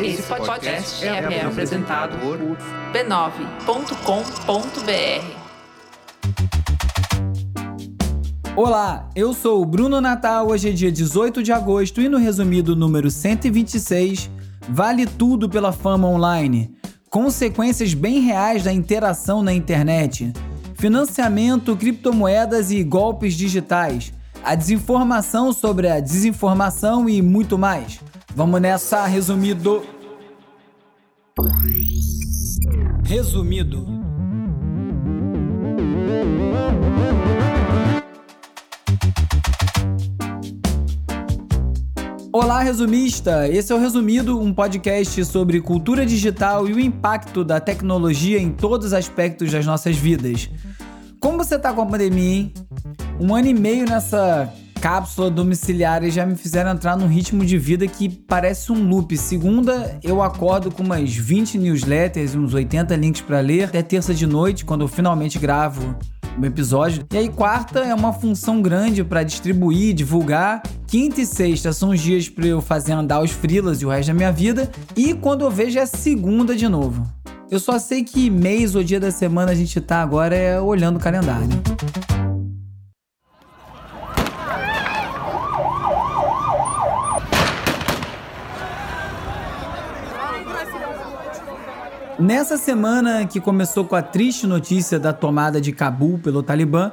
Esse podcast é, é apresentado por b9.com.br. Olá, eu sou o Bruno Natal. Hoje é dia 18 de agosto e no resumido número 126, vale tudo pela fama online. Consequências bem reais da interação na internet. Financiamento, criptomoedas e golpes digitais. A desinformação sobre a desinformação e muito mais. Vamos nessa, resumido. Resumido. Olá, resumista! Esse é o Resumido, um podcast sobre cultura digital e o impacto da tecnologia em todos os aspectos das nossas vidas. Como você tá com a pandemia, hein? Um ano e meio nessa cápsula domiciliar e já me fizeram entrar num ritmo de vida que parece um loop. Segunda, eu acordo com umas 20 newsletters uns 80 links para ler. Até terça de noite, quando eu finalmente gravo um episódio. E aí, quarta é uma função grande para distribuir, divulgar. Quinta e sexta são os dias para eu fazer andar os frilas e o resto da minha vida. E quando eu vejo é segunda de novo. Eu só sei que mês ou dia da semana a gente tá agora é olhando o calendário. Nessa semana que começou com a triste notícia da tomada de Cabul pelo Talibã,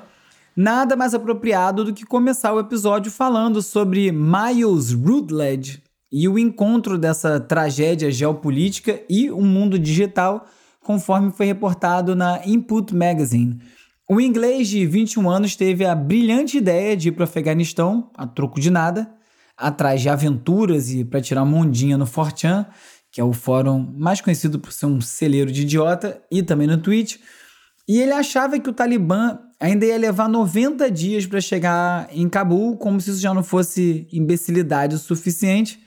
nada mais apropriado do que começar o episódio falando sobre Miles Rutledge e o encontro dessa tragédia geopolítica e o mundo digital, conforme foi reportado na Input Magazine. O inglês de 21 anos teve a brilhante ideia de ir para o Afeganistão, a troco de nada, atrás de aventuras e para tirar uma ondinha no Fortran, que é o fórum mais conhecido por ser um celeiro de idiota, e também no Twitch. E ele achava que o Talibã ainda ia levar 90 dias para chegar em Cabul, como se isso já não fosse imbecilidade o suficiente,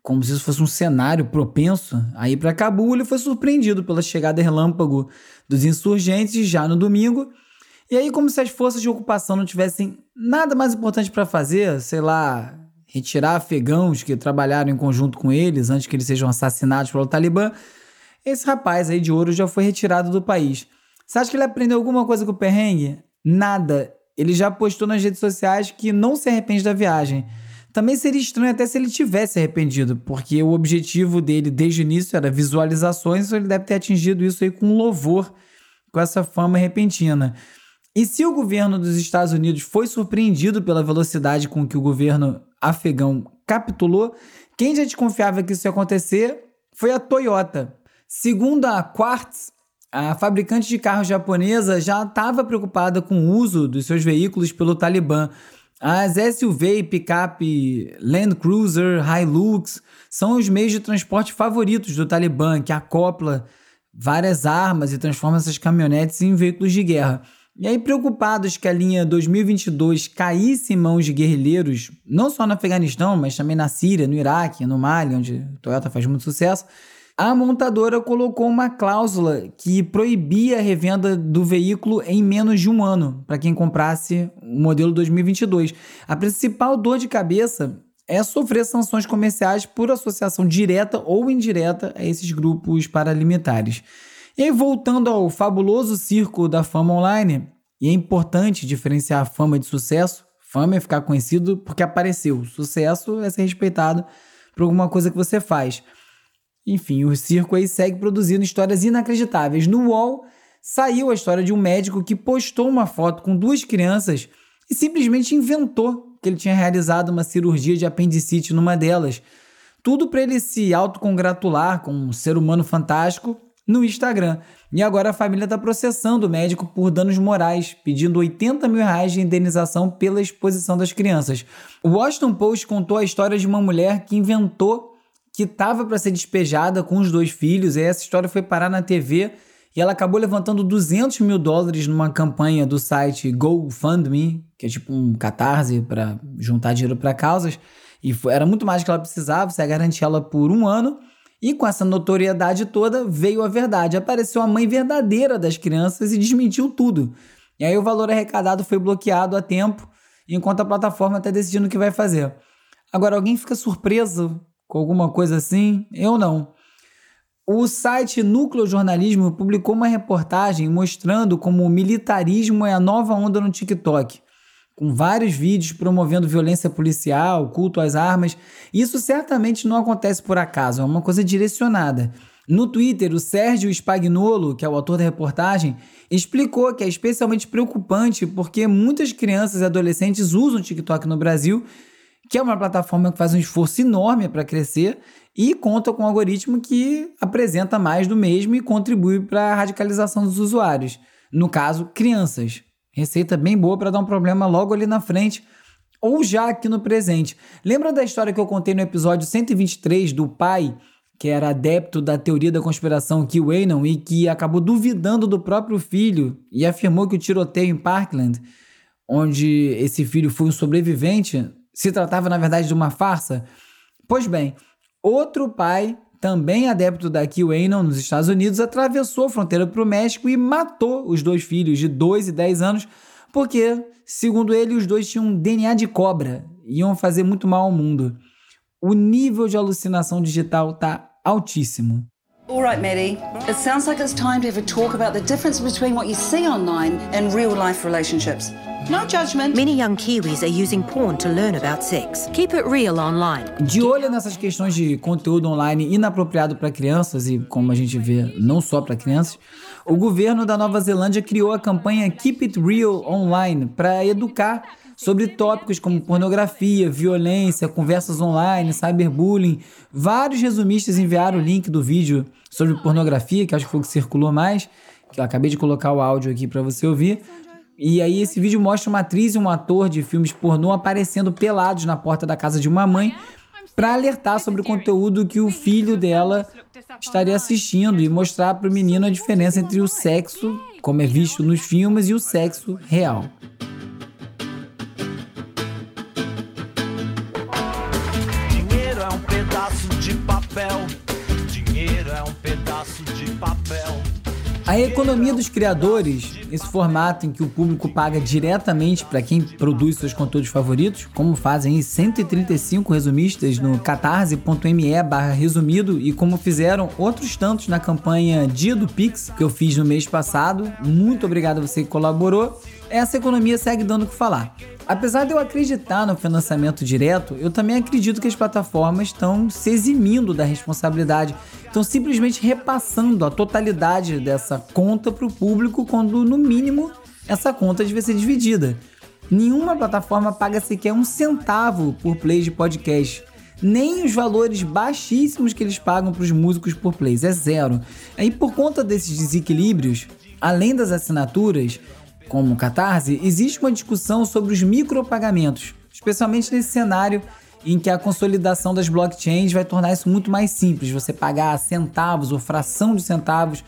como se isso fosse um cenário propenso a ir para Cabul. Ele foi surpreendido pela chegada relâmpago dos insurgentes já no domingo. E aí, como se as forças de ocupação não tivessem nada mais importante para fazer, sei lá, retirar afegãos que trabalharam em conjunto com eles antes que eles sejam assassinados pelo Talibã, esse rapaz aí de ouro já foi retirado do país. Você acha que ele aprendeu alguma coisa com o perrengue? Nada. Ele já postou nas redes sociais que não se arrepende da viagem. Também seria estranho até se ele tivesse arrependido, porque o objetivo dele desde o início era visualizações, então ele deve ter atingido isso aí com louvor, com essa fama repentina. E se o governo dos Estados Unidos foi surpreendido pela velocidade com que o governo afegão capitulou, quem já desconfiava que isso ia acontecer foi a Toyota. Segundo a Quartz, a fabricante de carros japonesa já estava preocupada com o uso dos seus veículos pelo Talibã. As SUV e picape Land Cruiser, Hilux são os meios de transporte favoritos do Talibã, que acopla várias armas e transforma essas caminhonetes em veículos de guerra. E aí, preocupados que a linha 2022 caísse em mãos de guerrilheiros, não só no Afeganistão, mas também na Síria, no Iraque, no Mali, onde a Toyota faz muito sucesso, a montadora colocou uma cláusula que proibia a revenda do veículo em menos de um ano para quem comprasse o modelo 2022. A principal dor de cabeça é sofrer sanções comerciais por associação direta ou indireta a esses grupos paramilitares. E aí, voltando ao fabuloso circo da fama online, e é importante diferenciar a fama de sucesso. Fama é ficar conhecido porque apareceu. Sucesso é ser respeitado por alguma coisa que você faz. Enfim, o circo aí segue produzindo histórias inacreditáveis. No UOL saiu a história de um médico que postou uma foto com duas crianças e simplesmente inventou que ele tinha realizado uma cirurgia de apendicite numa delas. Tudo para ele se autocongratular com um ser humano fantástico no Instagram. E agora a família está processando o médico por danos morais, pedindo 80 mil reais de indenização pela exposição das crianças. O Washington Post contou a história de uma mulher que inventou que estava para ser despejada com os dois filhos, e essa história foi parar na TV e ela acabou levantando 200 mil dólares numa campanha do site GoFundMe, que é tipo um catarse para juntar dinheiro para causas, e era muito mais que ela precisava, você ia garantir ela por um ano. E com essa notoriedade toda veio a verdade. Apareceu a mãe verdadeira das crianças e desmentiu tudo. E aí o valor arrecadado foi bloqueado a tempo, enquanto a plataforma está decidindo o que vai fazer. Agora, alguém fica surpreso com alguma coisa assim? Eu não. O site Núcleo Jornalismo publicou uma reportagem mostrando como o militarismo é a nova onda no TikTok, com vários vídeos promovendo violência policial, culto às armas. Isso certamente não acontece por acaso, é uma coisa direcionada. No Twitter, o Sérgio Spagnolo, que é o autor da reportagem, explicou que é especialmente preocupante porque muitas crianças e adolescentes usam o TikTok no Brasil, que é uma plataforma que faz um esforço enorme para crescer e conta com um algoritmo que apresenta mais do mesmo e contribui para a radicalização dos usuários. No caso, crianças. Receita bem boa para dar um problema logo ali na frente ou já aqui no presente. Lembra da história que eu contei no episódio 123 do pai que era adepto da teoria da conspiração QAnon e que acabou duvidando do próprio filho e afirmou que o tiroteio em Parkland, onde esse filho foi um sobrevivente, se tratava na verdade de uma farsa? Pois bem, Outro pai, também adepto da QAnon nos Estados Unidos, atravessou a fronteira para o México e matou os dois filhos de 2 e 10 anos, porque, segundo ele, os dois tinham DNA de cobra e iam fazer muito mal ao mundo. O nível de alucinação digital está altíssimo. All right, Mary. It sounds like it's time to have a talk about the difference between what you see online and real life relationships. No judgment. Many young Kiwis are using porn to learn about sex. Keep it real online. De olho nessas questões de conteúdo online inapropriado para crianças e, como a gente vê, não só para crianças, o governo da Nova Zelândia criou a campanha Keep It Real Online para educar sobre tópicos como pornografia, violência, conversas online, cyberbullying. Vários resumistas enviaram o link do vídeo sobre pornografia, que acho que foi o que circulou mais, que eu acabei de colocar o áudio aqui para você ouvir. E aí esse vídeo mostra uma atriz e um ator de filmes pornô aparecendo pelados na porta da casa de uma mãe para alertar sobre o conteúdo que o filho dela estaria assistindo e mostrar para o menino a diferença entre o sexo, como é visto nos filmes, e o sexo real. Dinheiro é um pedaço de papel. Dinheiro é um pedaço de papel. A economia dos criadores, esse formato em que o público paga diretamente para quem produz seus conteúdos favoritos, como fazem 135 resumistas no catarse.me barra resumido e como fizeram outros tantos na campanha Dia do Pix, que eu fiz no mês passado. Muito obrigado a você que colaborou. Essa economia segue dando o que falar. Apesar de eu acreditar no financiamento direto, eu também acredito que as plataformas estão se eximindo da responsabilidade, estão simplesmente repassando a totalidade dessa conta para o público, quando no mínimo essa conta deve ser dividida. Nenhuma plataforma paga sequer um centavo por play de podcast. Nem os valores baixíssimos que eles pagam para os músicos por plays, é zero. Aí, por conta desses desequilíbrios, além das assinaturas, como o Catarse, existe uma discussão sobre os micropagamentos, especialmente nesse cenário em que a consolidação das blockchains vai tornar isso muito mais simples, você pagar centavos ou fração de centavos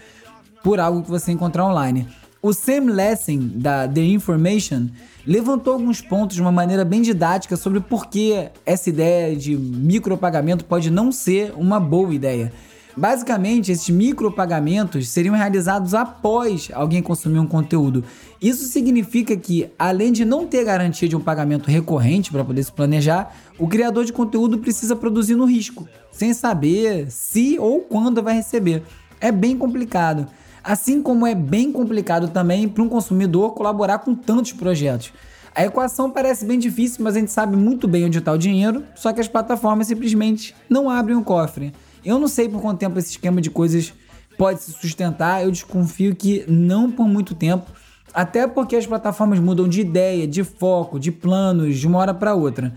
por algo que você encontrar online. O Sam Lessing, da The Information, levantou alguns pontos de uma maneira bem didática sobre por que essa ideia de micropagamento pode não ser uma boa ideia. Basicamente, esses micropagamentos seriam realizados após alguém consumir um conteúdo. Isso significa que, além de não ter garantia de um pagamento recorrente para poder se planejar, o criador de conteúdo precisa produzir no risco, sem saber se ou quando vai receber. É bem complicado. Assim como é bem complicado também para um consumidor colaborar com tantos projetos. A equação parece bem difícil, mas a gente sabe muito bem onde está o dinheiro, só que as plataformas simplesmente não abrem o cofre. Eu não sei por quanto tempo esse esquema de coisas pode se sustentar, eu desconfio que não por muito tempo, até porque as plataformas mudam de ideia, de foco, de planos de uma hora para outra.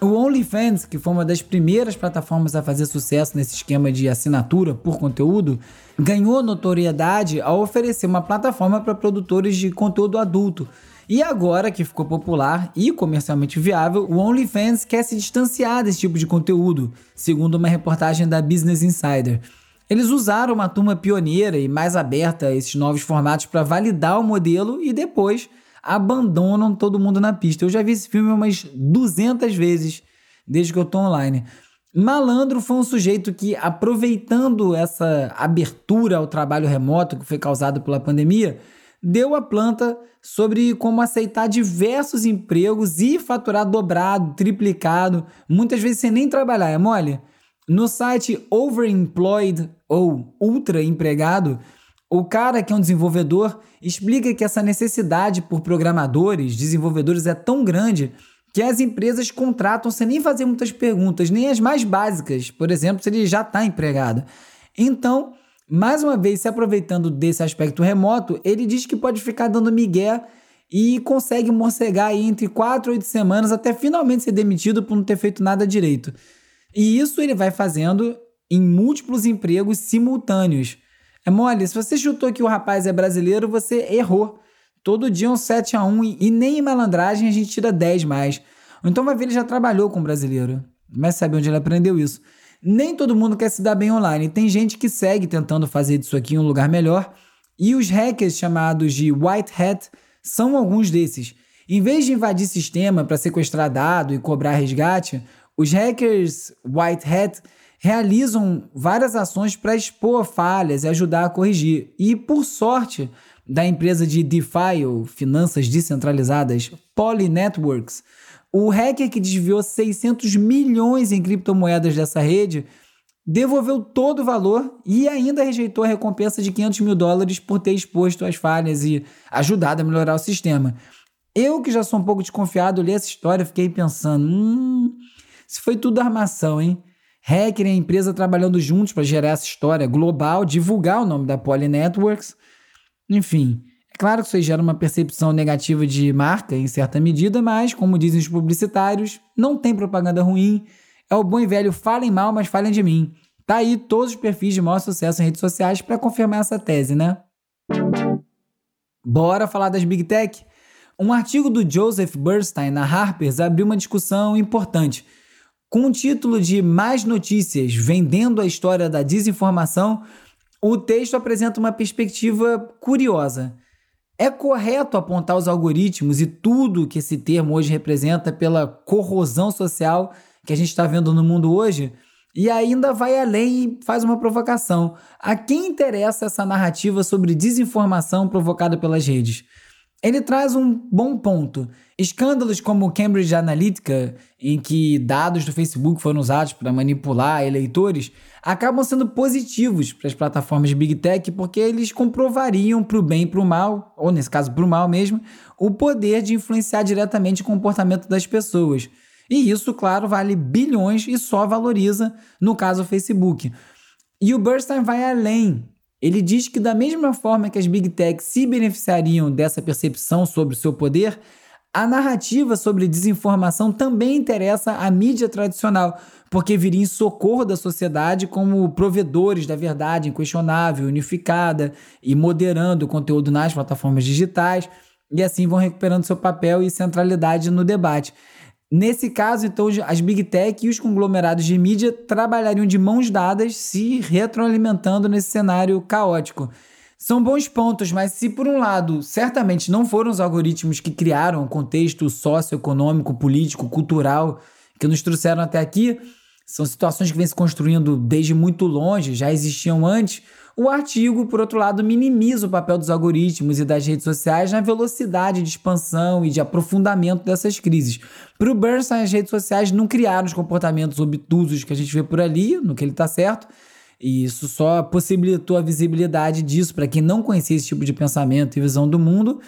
O OnlyFans, que foi uma das primeiras plataformas a fazer sucesso nesse esquema de assinatura por conteúdo, ganhou notoriedade ao oferecer uma plataforma para produtores de conteúdo adulto, e agora que ficou popular e comercialmente viável, o OnlyFans quer se distanciar desse tipo de conteúdo, segundo uma reportagem da Business Insider. Eles usaram uma turma pioneira e mais aberta a esses novos formatos para validar o modelo e depois abandonam todo mundo na pista. Eu já vi esse filme umas 200 vezes desde que eu tô online. Malandro foi um sujeito que, aproveitando essa abertura ao trabalho remoto que foi causado pela pandemia, deu a planta sobre como aceitar diversos empregos e faturar dobrado, triplicado, muitas vezes sem nem trabalhar, é mole? No site Overemployed ou Ultra Empregado, o cara que é um desenvolvedor explica que essa necessidade por programadores, desenvolvedores é tão grande que as empresas contratam sem nem fazer muitas perguntas, nem as mais básicas, por exemplo, se ele já está empregado. Então, mais uma vez, se aproveitando desse aspecto remoto, ele diz que pode ficar dando migué e consegue morcegar aí entre 4 e 8 semanas até finalmente ser demitido por não ter feito nada direito. E isso ele vai fazendo em múltiplos empregos simultâneos. É mole, se você chutou que o rapaz é brasileiro, você errou. Todo dia um 7 a 1 e nem em malandragem a gente tira 10 mais. então vai ver, ele já trabalhou com brasileiro. Mas sabe onde ele aprendeu isso? Nem todo mundo quer se dar bem online. Tem gente que segue tentando fazer disso aqui um lugar melhor. E os hackers chamados de White Hat são alguns desses. Em vez de invadir sistema para sequestrar dado e cobrar resgate, os hackers White Hat realizam várias ações para expor falhas e ajudar a corrigir. E por sorte da empresa de DeFi, ou finanças descentralizadas, Poly Networks, o hacker que desviou 600 milhões em criptomoedas dessa rede devolveu todo o valor e ainda rejeitou a recompensa de 500 mil dólares por ter exposto as falhas e ajudado a melhorar o sistema. Eu, que já sou um pouco desconfiado, li essa história e fiquei pensando: hum, isso foi tudo armação, hein? Hacker e a empresa trabalhando juntos para gerar essa história global, divulgar o nome da Poly Networks. Enfim, Claro que isso gera uma percepção negativa de marca em certa medida, mas, como dizem os publicitários, não tem propaganda ruim. É o bom e velho falem mal, mas falem de mim. Tá aí todos os perfis de maior sucesso em redes sociais para confirmar essa tese, né? Bora falar das Big Tech? Um artigo do Joseph Bernstein na Harper's abriu uma discussão importante. Com o título de Mais Notícias Vendendo a História da Desinformação, o texto apresenta uma perspectiva curiosa. É correto apontar os algoritmos e tudo que esse termo hoje representa pela corrosão social que a gente está vendo no mundo hoje? E ainda vai além e faz uma provocação. A quem interessa essa narrativa sobre desinformação provocada pelas redes? Ele traz um bom ponto. Escândalos como o Cambridge Analytica, em que dados do Facebook foram usados para manipular eleitores, acabam sendo positivos para as plataformas Big Tech porque eles comprovariam para o bem e para o mal, ou nesse caso para o mal mesmo, o poder de influenciar diretamente o comportamento das pessoas. E isso, claro, vale bilhões e só valoriza, no caso, o Facebook. E o Bernstein vai além. Ele diz que, da mesma forma que as Big Tech se beneficiariam dessa percepção sobre o seu poder, a narrativa sobre desinformação também interessa a mídia tradicional, porque viria em socorro da sociedade como provedores da verdade inquestionável, unificada e moderando o conteúdo nas plataformas digitais, e assim vão recuperando seu papel e centralidade no debate. Nesse caso, então, as Big Tech e os conglomerados de mídia trabalhariam de mãos dadas, se retroalimentando nesse cenário caótico. São bons pontos, mas se por um lado, certamente não foram os algoritmos que criaram o contexto socioeconômico, político, cultural que nos trouxeram até aqui, são situações que vêm se construindo desde muito longe, já existiam antes. O artigo, por outro lado, minimiza o papel dos algoritmos e das redes sociais na velocidade de expansão e de aprofundamento dessas crises. Para o Bernstein, as redes sociais não criaram os comportamentos obtusos que a gente vê por ali, no que ele está certo, e isso só possibilitou a visibilidade disso para quem não conhecia esse tipo de pensamento e visão do mundo.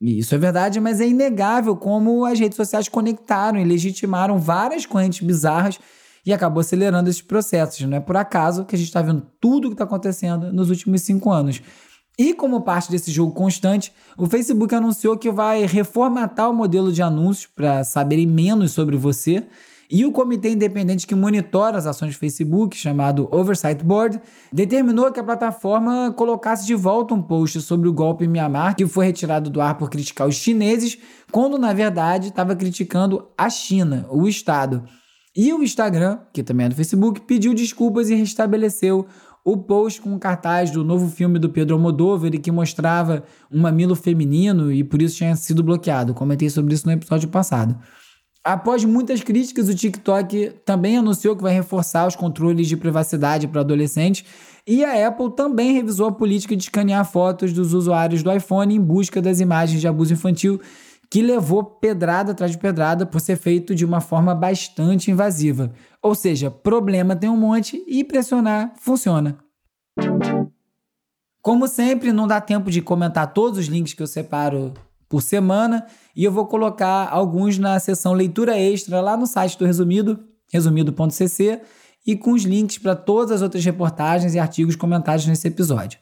E isso é verdade, mas é inegável como as redes sociais conectaram e legitimaram várias correntes bizarras e acabou acelerando esses processos. Não é por acaso que a gente está vendo tudo o que está acontecendo nos últimos cinco anos. E como parte desse jogo constante, o Facebook anunciou que vai reformatar o modelo de anúncios para saberem menos sobre você e o comitê independente que monitora as ações do Facebook, chamado Oversight Board, determinou que a plataforma colocasse de volta um post sobre o golpe em Myanmar, que foi retirado do ar por criticar os chineses, quando na verdade estava criticando a China, o Estado. E o Instagram, que também é do Facebook, pediu desculpas e restabeleceu o post com o cartaz do novo filme do Pedro Almodóvar que mostrava um mamilo feminino e por isso tinha sido bloqueado. Comentei sobre isso no episódio passado. Após muitas críticas, o TikTok também anunciou que vai reforçar os controles de privacidade para adolescentes e a Apple também revisou a política de escanear fotos dos usuários do iPhone em busca das imagens de abuso infantil que levou pedrada atrás de pedrada por ser feito de uma forma bastante invasiva. Ou seja, problema tem um monte e pressionar funciona. Como sempre, não dá tempo de comentar todos os links que eu separo por semana e eu vou colocar alguns na seção leitura extra lá no site do Resumido, resumido.cc, e com os links para todas as outras reportagens e artigos comentados nesse episódio.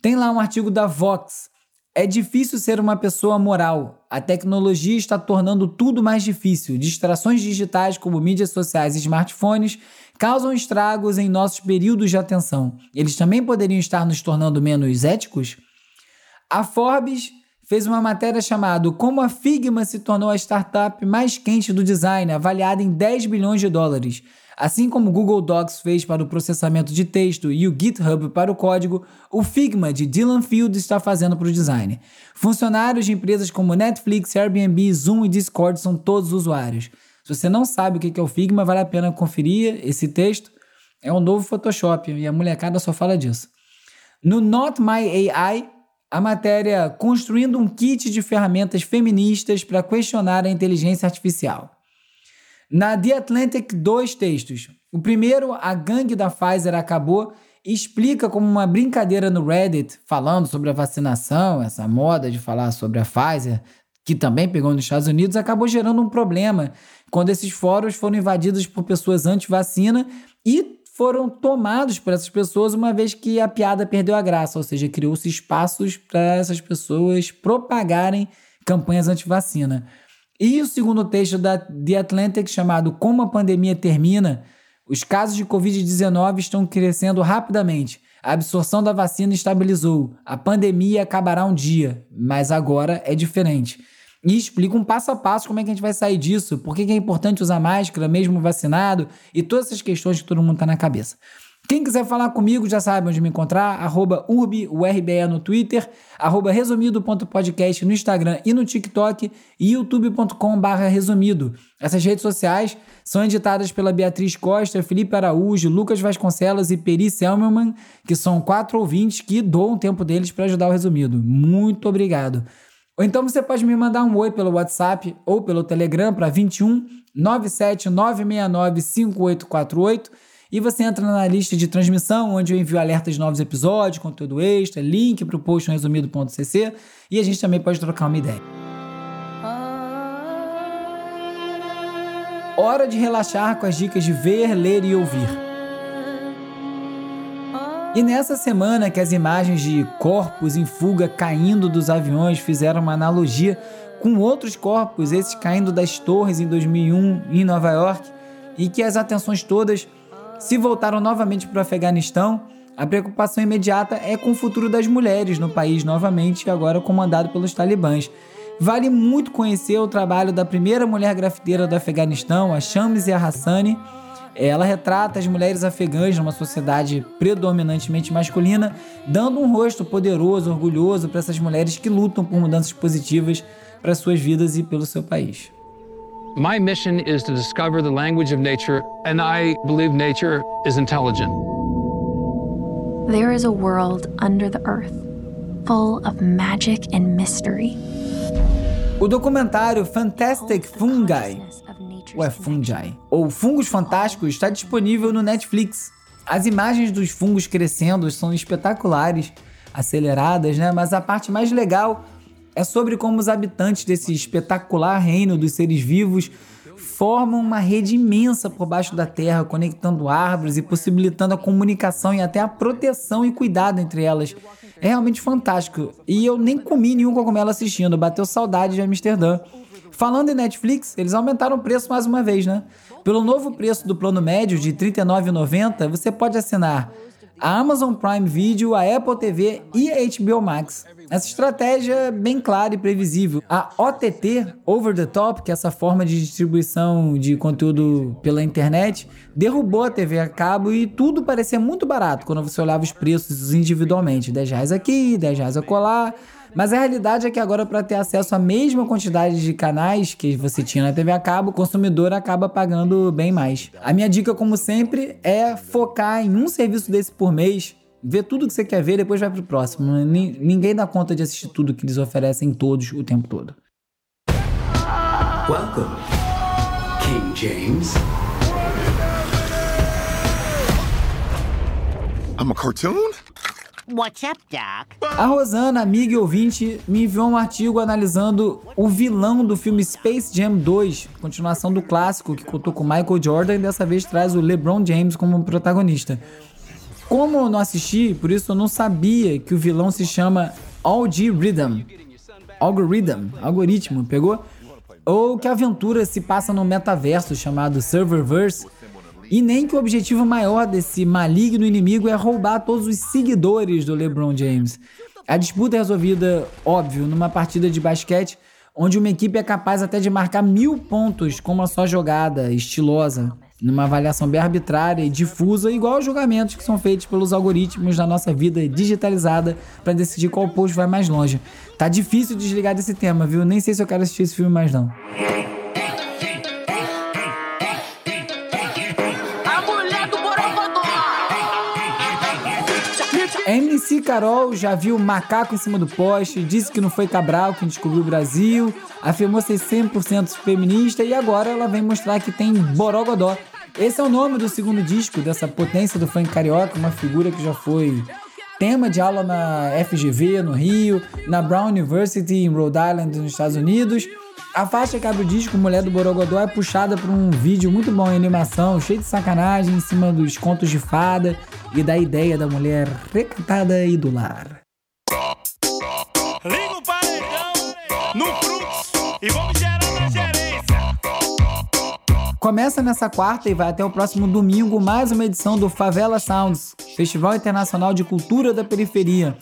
Tem lá um artigo da Vox é difícil ser uma pessoa moral. A tecnologia está tornando tudo mais difícil. Distrações digitais como mídias sociais e smartphones causam estragos em nossos períodos de atenção. Eles também poderiam estar nos tornando menos éticos? A Forbes fez uma matéria chamada Como a Figma se tornou a startup mais quente do design, avaliada em 10 bilhões de dólares. Assim como o Google Docs fez para o processamento de texto e o GitHub para o código, o Figma de Dylan Field está fazendo para o design. Funcionários de empresas como Netflix, Airbnb, Zoom e Discord são todos usuários. Se você não sabe o que é o Figma, vale a pena conferir esse texto. É um novo Photoshop e a molecada só fala disso. No Not My AI, a matéria Construindo um kit de ferramentas feministas para questionar a inteligência artificial. Na The Atlantic, dois textos. O primeiro, a gangue da Pfizer acabou, explica como uma brincadeira no Reddit, falando sobre a vacinação, essa moda de falar sobre a Pfizer, que também pegou nos Estados Unidos, acabou gerando um problema quando esses fóruns foram invadidos por pessoas anti-vacina e foram tomados por essas pessoas uma vez que a piada perdeu a graça, ou seja, criou-se espaços para essas pessoas propagarem campanhas anti-vacina. E o segundo texto da The Atlantic, chamado Como a Pandemia Termina, os casos de Covid-19 estão crescendo rapidamente. A absorção da vacina estabilizou. A pandemia acabará um dia, mas agora é diferente. E explica um passo a passo como é que a gente vai sair disso, por que é importante usar máscara mesmo vacinado e todas essas questões que todo mundo está na cabeça. Quem quiser falar comigo já sabe onde me encontrar, arroba urbiurbe no Twitter, arroba resumido.podcast no Instagram e no TikTok e youtube.com resumido. Essas redes sociais são editadas pela Beatriz Costa, Felipe Araújo, Lucas Vasconcelos e Peri Selmerman, que são quatro ouvintes que doam o tempo deles para ajudar o resumido. Muito obrigado. Ou então você pode me mandar um oi pelo WhatsApp ou pelo Telegram para 21 97 969 5848 e você entra na lista de transmissão, onde eu envio alertas de novos episódios, conteúdo extra, link para o post no resumido.cc e a gente também pode trocar uma ideia. Hora de relaxar com as dicas de ver, ler e ouvir. E nessa semana que as imagens de corpos em fuga caindo dos aviões fizeram uma analogia com outros corpos, esses caindo das torres em 2001 em Nova York, e que as atenções todas se voltaram novamente para o Afeganistão, a preocupação imediata é com o futuro das mulheres no país novamente, agora comandado pelos talibãs. Vale muito conhecer o trabalho da primeira mulher grafiteira do Afeganistão, a Shamsia Hassani. Ela retrata as mulheres afegãs numa sociedade predominantemente masculina, dando um rosto poderoso, orgulhoso para essas mulheres que lutam por mudanças positivas para suas vidas e pelo seu país. My mission is to discover the language of nature, and I believe nature is intelligent. There is a world under the earth, full of magic and mystery. O documentário Fantastic Fungi, ou é Fungi, ou Fungos Fantásticos, está disponível no Netflix. As imagens dos fungos crescendo são espetaculares, aceleradas, né? Mas a parte mais legal é sobre como os habitantes desse espetacular reino dos seres vivos formam uma rede imensa por baixo da terra, conectando árvores e possibilitando a comunicação e até a proteção e cuidado entre elas. É realmente fantástico. E eu nem comi nenhum cogumelo assistindo, bateu saudade de Amsterdã. Falando em Netflix, eles aumentaram o preço mais uma vez, né? Pelo novo preço do plano médio de R$ 39,90, você pode assinar a Amazon Prime Video, a Apple TV e a HBO Max. Essa estratégia é bem clara e previsível. A OTT, Over the Top, que é essa forma de distribuição de conteúdo pela internet, derrubou a TV a cabo e tudo parecia muito barato quando você olhava os preços individualmente. 10 reais aqui, 10 reais acolá. Mas a realidade é que agora, para ter acesso à mesma quantidade de canais que você tinha na TV a cabo, o consumidor acaba pagando bem mais. A minha dica, como sempre, é focar em um serviço desse por mês vê tudo que você quer ver, depois vai pro próximo. Ninguém dá conta de assistir tudo que eles oferecem todos o tempo todo. Welcome, King James. I'm a cartoon? What's up, Doc? A Rosana, amiga e ouvinte, me enviou um artigo analisando o vilão do filme Space Jam 2, continuação do clássico que contou com Michael Jordan e dessa vez traz o LeBron James como protagonista. Como eu não assisti, por isso eu não sabia que o vilão se chama Algorithm. Algorithm, algoritmo, pegou? Ou que a aventura se passa no metaverso chamado Serververse, e nem que o objetivo maior desse maligno inimigo é roubar todos os seguidores do LeBron James. A disputa é resolvida, óbvio, numa partida de basquete, onde uma equipe é capaz até de marcar mil pontos com uma só jogada estilosa, numa avaliação bem arbitrária e difusa, igual aos julgamentos que são feitos pelos algoritmos da nossa vida digitalizada para decidir qual post vai mais longe. Tá difícil desligar desse tema, viu? Nem sei se eu quero assistir esse filme mais não. MC Carol já viu macaco em cima do poste, disse que não foi Cabral quem descobriu o Brasil, afirmou ser 100% feminista e agora ela vem mostrar que tem Borogodó. Esse é o nome do segundo disco dessa potência do funk carioca, uma figura que já foi tema de aula na FGV no Rio, na Brown University em Rhode Island nos Estados Unidos. A faixa que abre o disco Mulher do Borogodó é puxada por um vídeo muito bom em animação, cheio de sacanagem em cima dos contos de fada e da ideia da mulher recatada e do lar. Liga o paredão no e vamos gerar na gerência. Começa nessa quarta e vai até o próximo domingo mais uma edição do Favela Sounds, Festival Internacional de Cultura da Periferia.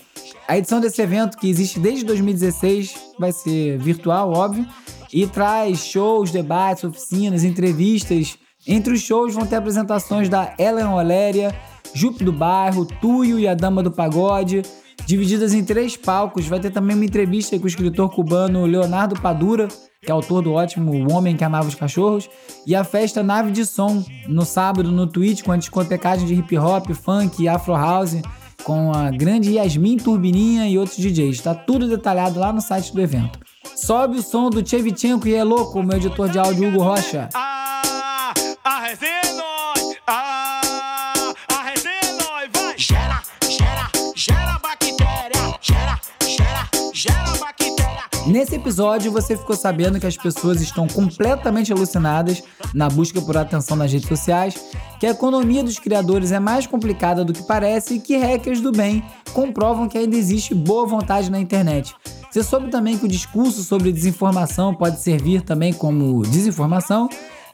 A edição desse evento, que existe desde 2016, vai ser virtual, óbvio, e traz shows, debates, oficinas, entrevistas. Entre os shows vão ter apresentações da Ellen Oléria, Jupe do Bairro, Tuyo e a Dama do Pagode, divididas em três palcos. Vai ter também uma entrevista com o escritor cubano Leonardo Padura, que é autor do ótimo O Homem que Amava os Cachorros, e a festa Nave de Som, no sábado no Twitch, com a discotecagem de hip hop, funk e afro house, com a grande Yasmin Turbininha e outros DJs. Está tudo detalhado lá no site do evento. Sobe o som do Chevchenko e é louco, meu editor de áudio Hugo Rocha. Ah, a resenha é nóis. Ah, a resenha é nóis. Vai. Gera, gera, gera bactéria. Gera, gera, gera bactéria. Nesse episódio, você ficou sabendo que as pessoas estão completamente alucinadas na busca por atenção nas redes sociais, que a economia dos criadores é mais complicada do que parece e que hackers do bem comprovam que ainda existe boa vontade na internet. Você soube também que o discurso sobre desinformação pode servir também como desinformação,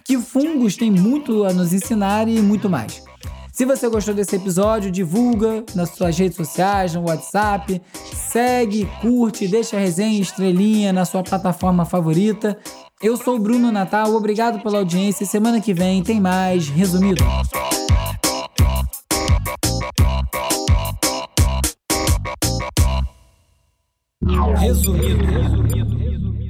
que fungos têm muito a nos ensinar e muito mais. Se você gostou desse episódio, divulga nas suas redes sociais, no WhatsApp, segue, curte, deixa a resenha estrelinha na sua plataforma favorita. Eu sou o Bruno Natal, obrigado pela audiência. Semana que vem tem mais resumido. Resumido, resumido, resumido.